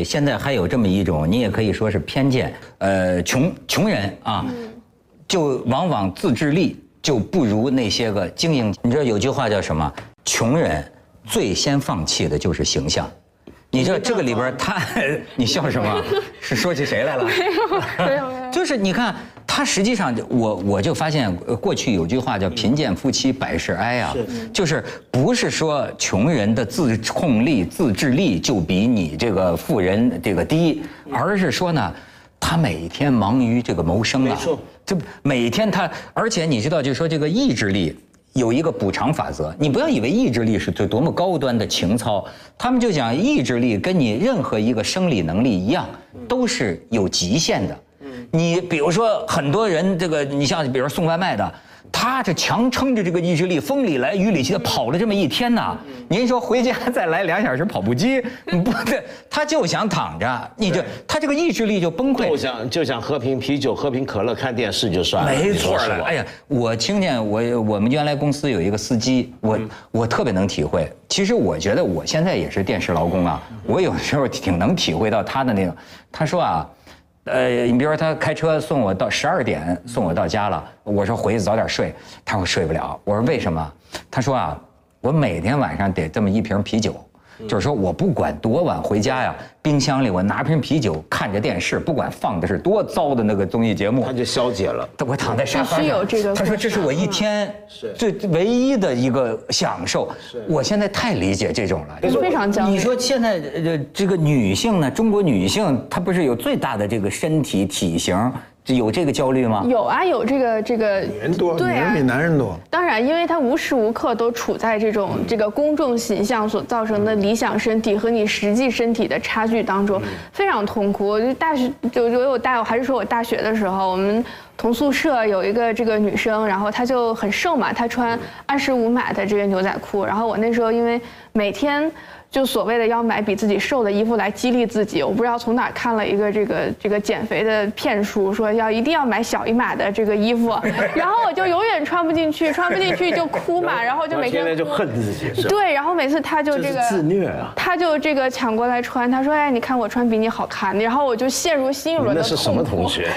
你现在还有这么一种，你也可以说是偏见，呃，穷穷人啊，就往往自制力就不如那些个精英。你知道有句话叫什么？穷人最先放弃的就是形象。你知道这个里边他，你笑什么？是说起谁来了？没 有没有。就是你看，他实际上我我就发现，呃过去有句话叫“贫贱夫妻百事哀”啊，就是不是说穷人的自控力、自制力就比你这个富人这个低，而是说呢，他每天忙于这个谋生啊，没错，就每天他，而且你知道，就是说这个意志力。有一个补偿法则，你不要以为意志力是多多么高端的情操，他们就讲意志力跟你任何一个生理能力一样，都是有极限的。你比如说很多人这个，你像比如送外卖的，他这强撑着这个意志力，风里来雨里去的跑了这么一天呐。您说回家再来两小时跑步机，不对，他就想躺着，你就他这个意志力就崩溃就。想就想喝瓶啤酒、喝瓶可乐、看电视就算了。没？错了，哎呀，我听见我我们原来公司有一个司机，我我特别能体会。其实我觉得我现在也是电视劳工啊，我有时候挺能体会到他的那个。他说啊，呃，你比如说他开车送我到十二点送我到家了，我说回去早点睡，他说睡不了。我说为什么？他说啊，我每天晚上得这么一瓶啤酒。就是说我不管多晚回家呀，冰箱里我拿瓶啤酒，看着电视，不管放的是多糟的那个综艺节目他，就消解了。我躺在沙发上，必须有这个他说这是我一天最唯一的一个享受。我现在太理解这种了。非常焦虑。你说现在呃这个女性呢，中国女性她不是有最大的这个身体体型，有这个焦虑吗？有啊，有这个这个女人多，女对啊人比。男人多。当然，因为他无时无刻都处在这种这个公众形象所造成的理想身体和你实际身体的差距当中，非常痛苦。我就大学就我有大，我还是说我大学的时候，我们同宿舍有一个这个女生，然后她就很瘦嘛，她穿二十五码的这个牛仔裤，然后我那时候因为每天。就所谓的要买比自己瘦的衣服来激励自己，我不知道从哪看了一个这个这个减肥的骗术，说要一定要买小一码的这个衣服，然后我就永远穿不进去，穿不进去就哭嘛，然后就每天就恨自己，是？对，然后每次她就这个自虐啊她就这个抢过来穿，她说：“哎，你看我穿比你好看。”然后我就陷入新一轮的那是什么痛苦同学？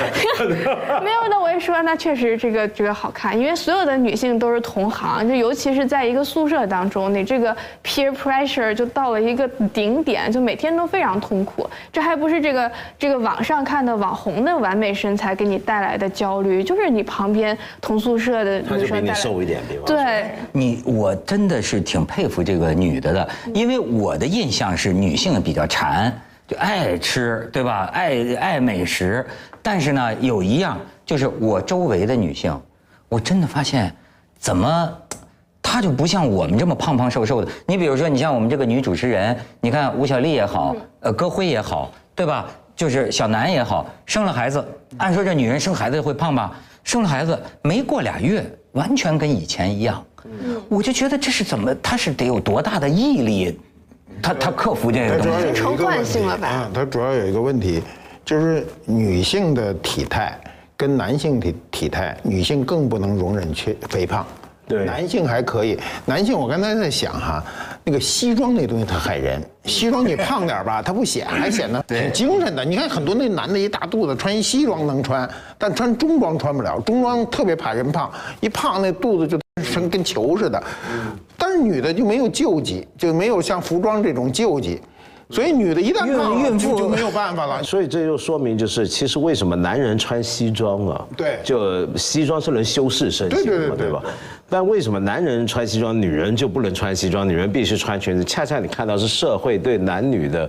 没有，那我也说，那确实这个这个好看，因为所有的女性都是同行，就尤其是在一个宿舍当中，你这个 peer pressure 就到了一个顶点，就每天都非常痛苦。这还不是这个这个网上看的网红的完美身材给你带来的焦虑，就是你旁边同宿舍的他就比你女生带来瘦一点，比方说。对，你我真的是挺佩服这个女的的，因为我的印象是女性比较馋，就爱吃，对吧？爱爱美食，但是呢，有一样就是我周围的女性，我真的发现，怎么？她就不像我们这么胖胖瘦瘦的。你比如说，你像我们这个女主持人，你看吴小莉也好，呃，歌辉也好，对吧？就是小南也好，生了孩子，按说这女人生孩子会胖吧？生了孩子没过俩月，完全跟以前一样。嗯我就觉得这是怎么？她是得有多大的毅力，她她克服这个东西。成惯性了吧啊，她主要有一个问题，就是女性的体态跟男性体体态，女性更不能容忍缺肥胖。对男性还可以。男性，我刚才在想哈，那个西装那东西它害人，西装你胖点儿吧，它不显，还显得 挺精神的。你看很多那男的一大肚子，穿一西装能穿，但穿中装穿不了，中装特别怕人胖，一胖那肚子就成跟球似的。但是女的就没有救济，就没有像服装这种救济。所以女的一旦孕胖了孕妇就就没有办法了。所以这就说明，就是其实为什么男人穿西装啊？对就西装是能修饰身形的嘛，对对对对吧？但为什么男人穿西装，女人就不能穿西装？女人必须穿裙子？恰恰你看到是社会对男女的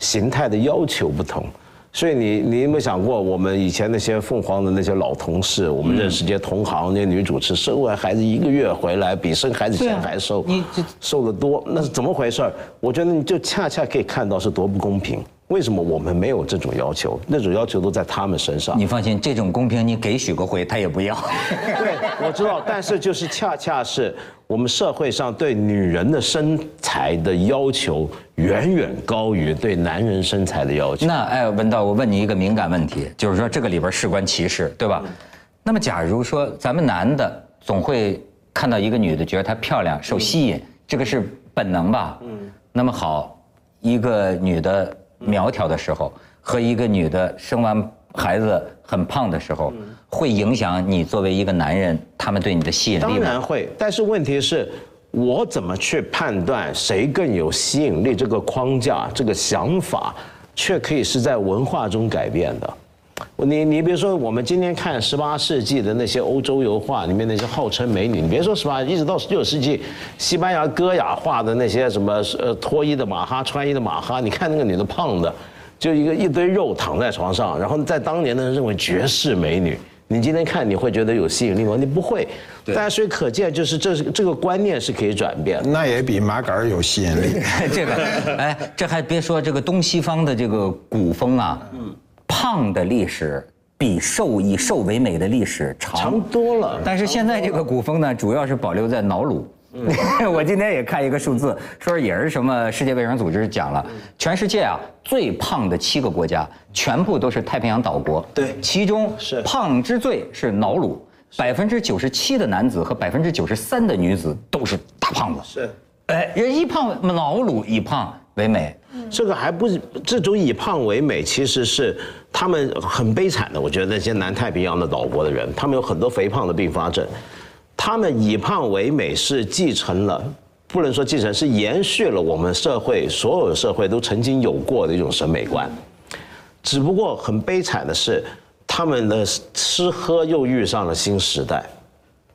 形态的要求不同。所以你你有没有想过，我们以前那些凤凰的那些老同事，我们认识这些同行那些女主持，生完孩子一个月回来，比生孩子前还瘦，你瘦得多，那是怎么回事儿？我觉得你就恰恰可以看到是多不公平。为什么我们没有这种要求？那种要求都在他们身上。你放心，这种公平你给许个辉，他也不要。对，我知道，但是就是恰恰是 我们社会上对女人的身材的要求远远高于对男人身材的要求。那哎，文道，我问你一个敏感问题，就是说这个里边事关歧视，对吧？那么假如说咱们男的总会看到一个女的，觉得她漂亮，受吸引，这个是本能吧？嗯。那么好，一个女的苗条的时候，和一个女的生完孩子很胖的时候，会影响你作为一个男人，他们对你的吸引力吗？当然会，但是问题是，我怎么去判断谁更有吸引力？这个框架、这个想法，却可以是在文化中改变的。你你比如说，我们今天看十八世纪的那些欧洲油画里面那些号称美女，你别说十八，一直到十九世纪，西班牙戈雅画的那些什么呃脱衣的马哈、穿衣的马哈，你看那个女的胖的，就一个一堆肉躺在床上，然后在当年的人认为绝世美女。你今天看你会觉得有吸引力吗？你不会。但所以可见，就是这是这个观念是可以转变。那也比麻杆儿有吸引力。这个，哎，这还别说这个东西方的这个古风啊，胖的历史比瘦以瘦为美的历史长长多了但是现在这个古风呢，主要是保留在瑙鲁。我今天也看一个数字，说也是什么世界卫生组织讲了，全世界啊最胖的七个国家，全部都是太平洋岛国。对其中是胖之最是瑙鲁，百分之九十七的男子和百分之九十三的女子都是大胖子。是。哎，人一胖，瑙鲁以胖为美。这个还不是这种以胖为美，其实是他们很悲惨的。我觉得那些南太平洋的岛国的人，他们有很多肥胖的并发症。他们以胖为美是继承了，不能说继承，是延续了我们社会所有社会都曾经有过的一种审美观。只不过很悲惨的是，他们的吃喝又遇上了新时代。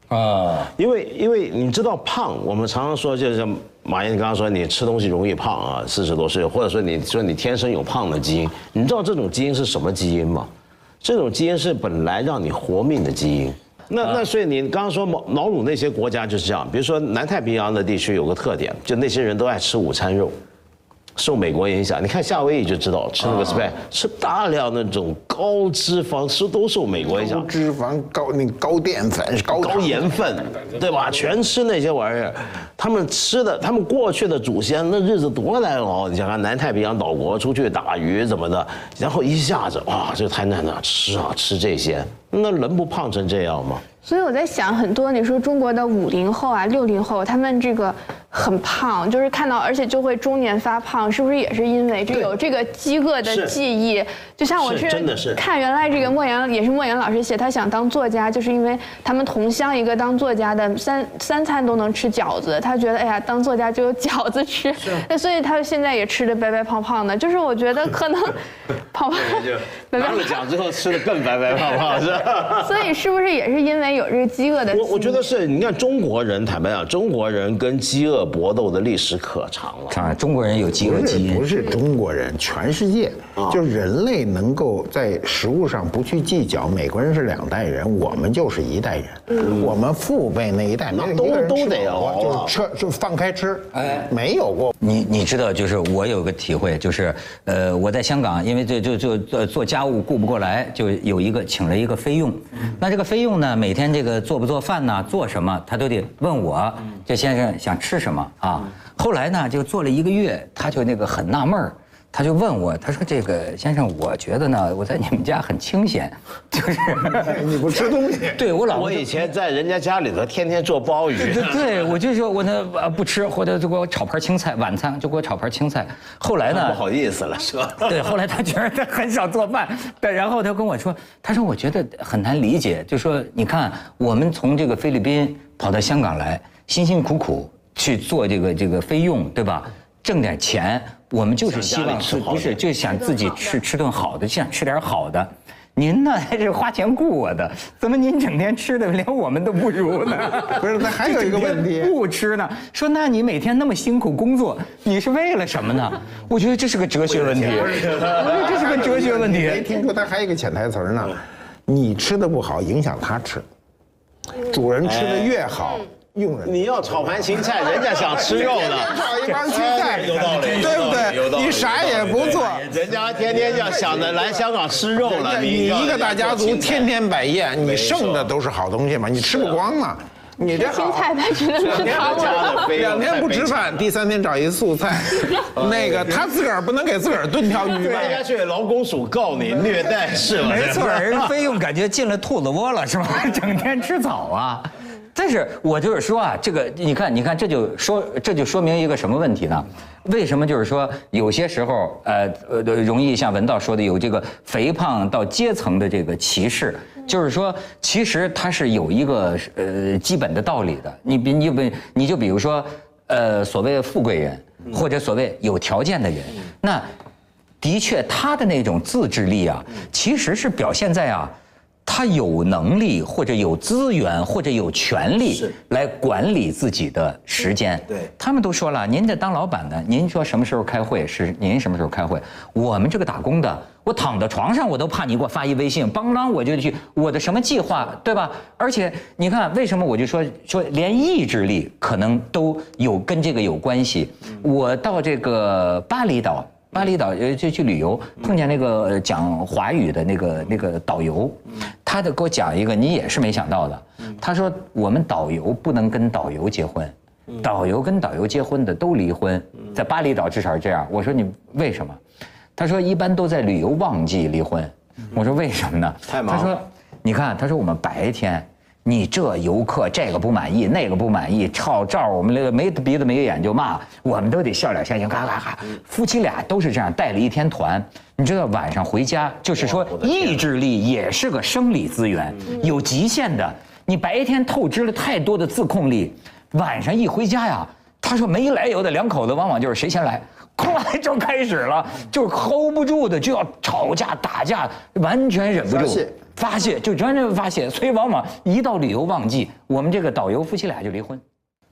啊，因为因为你知道胖，我们常常说就是马燕，你刚刚说你吃东西容易胖啊，四十多岁，或者说你说你天生有胖的基因，你知道这种基因是什么基因吗？这种基因是本来让你活命的基因。那那所以你刚刚说毛毛鲁那些国家就是这样，比如说南太平洋的地区有个特点，就那些人都爱吃午餐肉。受美国影响，你看夏威夷就知道，吃那个 spag 吃大量那种高脂肪，吃都受美国影响高。脂肪、高那高淀粉、高高盐分，对吧？全吃那些玩意儿，他们吃的，他们过去的祖先那日子多难熬。你想看南太平洋岛国出去打鱼怎么的，然后一下子哇，这太难了，吃啊吃这些，那人不胖成这样吗？所以我在想，很多你说中国的五零后啊、六零后，他们这个很胖，就是看到，而且就会中年发胖，是不是也是因为这有这个饥饿的记忆？就像我是是真的是看原来这个莫言也是莫言老师写，他想当作家，就是因为他们同乡一个当作家的三三餐都能吃饺子，他觉得哎呀当作家就有饺子吃，那所以他现在也吃的白白胖胖的，就是我觉得可能 胖胖白白拿了奖之后吃的更白白胖胖，是吧？所以是不是也是因为有这个饥饿的？我我觉得是，你看中国人，坦白讲，中国人跟饥饿搏斗的历史可长了。中国人有饥饿基因不。是中国人，全世界就是人类能够在食物上不去计较。美国人是两代人，我们就是一代人。我们父辈那一代没有都都得吃饱熬啊就是吃就放开吃，哎，没有过。你你知道，就是我有个体会，就是呃，我在香港，因为就就就做做家务顾不过来，就有一个请了一个菲佣。那这个菲佣呢，每天这个做不做饭呢，做什么，他都得问我，这先生想吃什么啊？后来呢，就做了一个月，他就那个很纳闷儿。他就问我，他说：“这个先生，我觉得呢，我在你们家很清闲，就是你不吃东西，对我老婆我以前在人家家里头天天做鲍鱼，对对，我就说我那呃不吃，或者就给我炒盘青菜，晚餐就给我炒盘青菜。后来呢，不好意思了，是吧？对，后来他觉得他很少做饭，但然后他跟我说，他说我觉得很难理解，就说你看我们从这个菲律宾跑到香港来，辛辛苦苦去做这个这个菲佣，对吧？挣点钱，我们就是希望里吃好的自不是就想自己吃吃顿好的，就想吃点好的。您呢 还是花钱雇我的，怎么您整天吃的连我们都不如呢？不是，那还有一个问题，不吃呢？说那你每天那么辛苦工作，你是为了什么呢？我觉得这是个哲学问题，我觉得这是个哲学问题没。听说他还有一个潜台词呢，你吃的不好，影响他吃。主人吃的越好，你要炒盘青菜，人家想吃肉呢，炒一盘青菜，有道理对不有道理对？你啥也不做，人家天天要想着来香港吃肉了，你一个大家族天天天摆宴，你剩的都是好东西嘛，你吃不光啊。你这青菜他只能吃汤了。两天不吃饭，第三天找一素菜，那个他自个儿不能给自个儿炖条鱼人吧？家去劳工署告你虐待是吧？没错，人非 用感觉进了兔子窝了，是吧？整天吃草啊。但是我就是说啊，这个你看，你看，这就说这就说明一个什么问题呢？为什么就是说有些时候呃呃容易像文道说的有这个肥胖到阶层的这个歧视？就是说，其实它是有一个呃基本的道理的。你比你比你就比如说呃所谓富贵人或者所谓有条件的人，那的确他的那种自制力啊，其实是表现在啊。他有能力或者有资源或者有权利来管理自己的时间。对，他们都说了，您这当老板的，您说什么时候开会是您什么时候开会。我们这个打工的，我躺在床上我都怕你给我发一微信，邦当我就去我的什么计划，对吧？而且你看，为什么我就说说连意志力可能都有跟这个有关系？我到这个巴厘岛。巴厘岛呃就去旅游，碰见那个讲华语的那个那个导游，他就给我讲一个你也是没想到的。他说我们导游不能跟导游结婚，导游跟导游结婚的都离婚，在巴厘岛至少是这样。我说你为什么？他说一般都在旅游旺季离婚。我说为什么呢？太忙。他说你看，他说我们白天。你这游客这个不满意，那个不满意，照照我们那个没鼻子没眼就骂，我们都得笑脸相迎，咔咔咔。夫妻俩都是这样，带了一天团，你知道晚上回家就是说意志力也是个生理资源，有极限的。你白天透支了太多的自控力，晚上一回家呀，他说没来由的两口子往往就是谁先来，后来就开始了，就是 hold 不住的就要吵架打架，完全忍不住。发泄就真正发泄，所以往往一到旅游旺季，我们这个导游夫妻俩就离婚。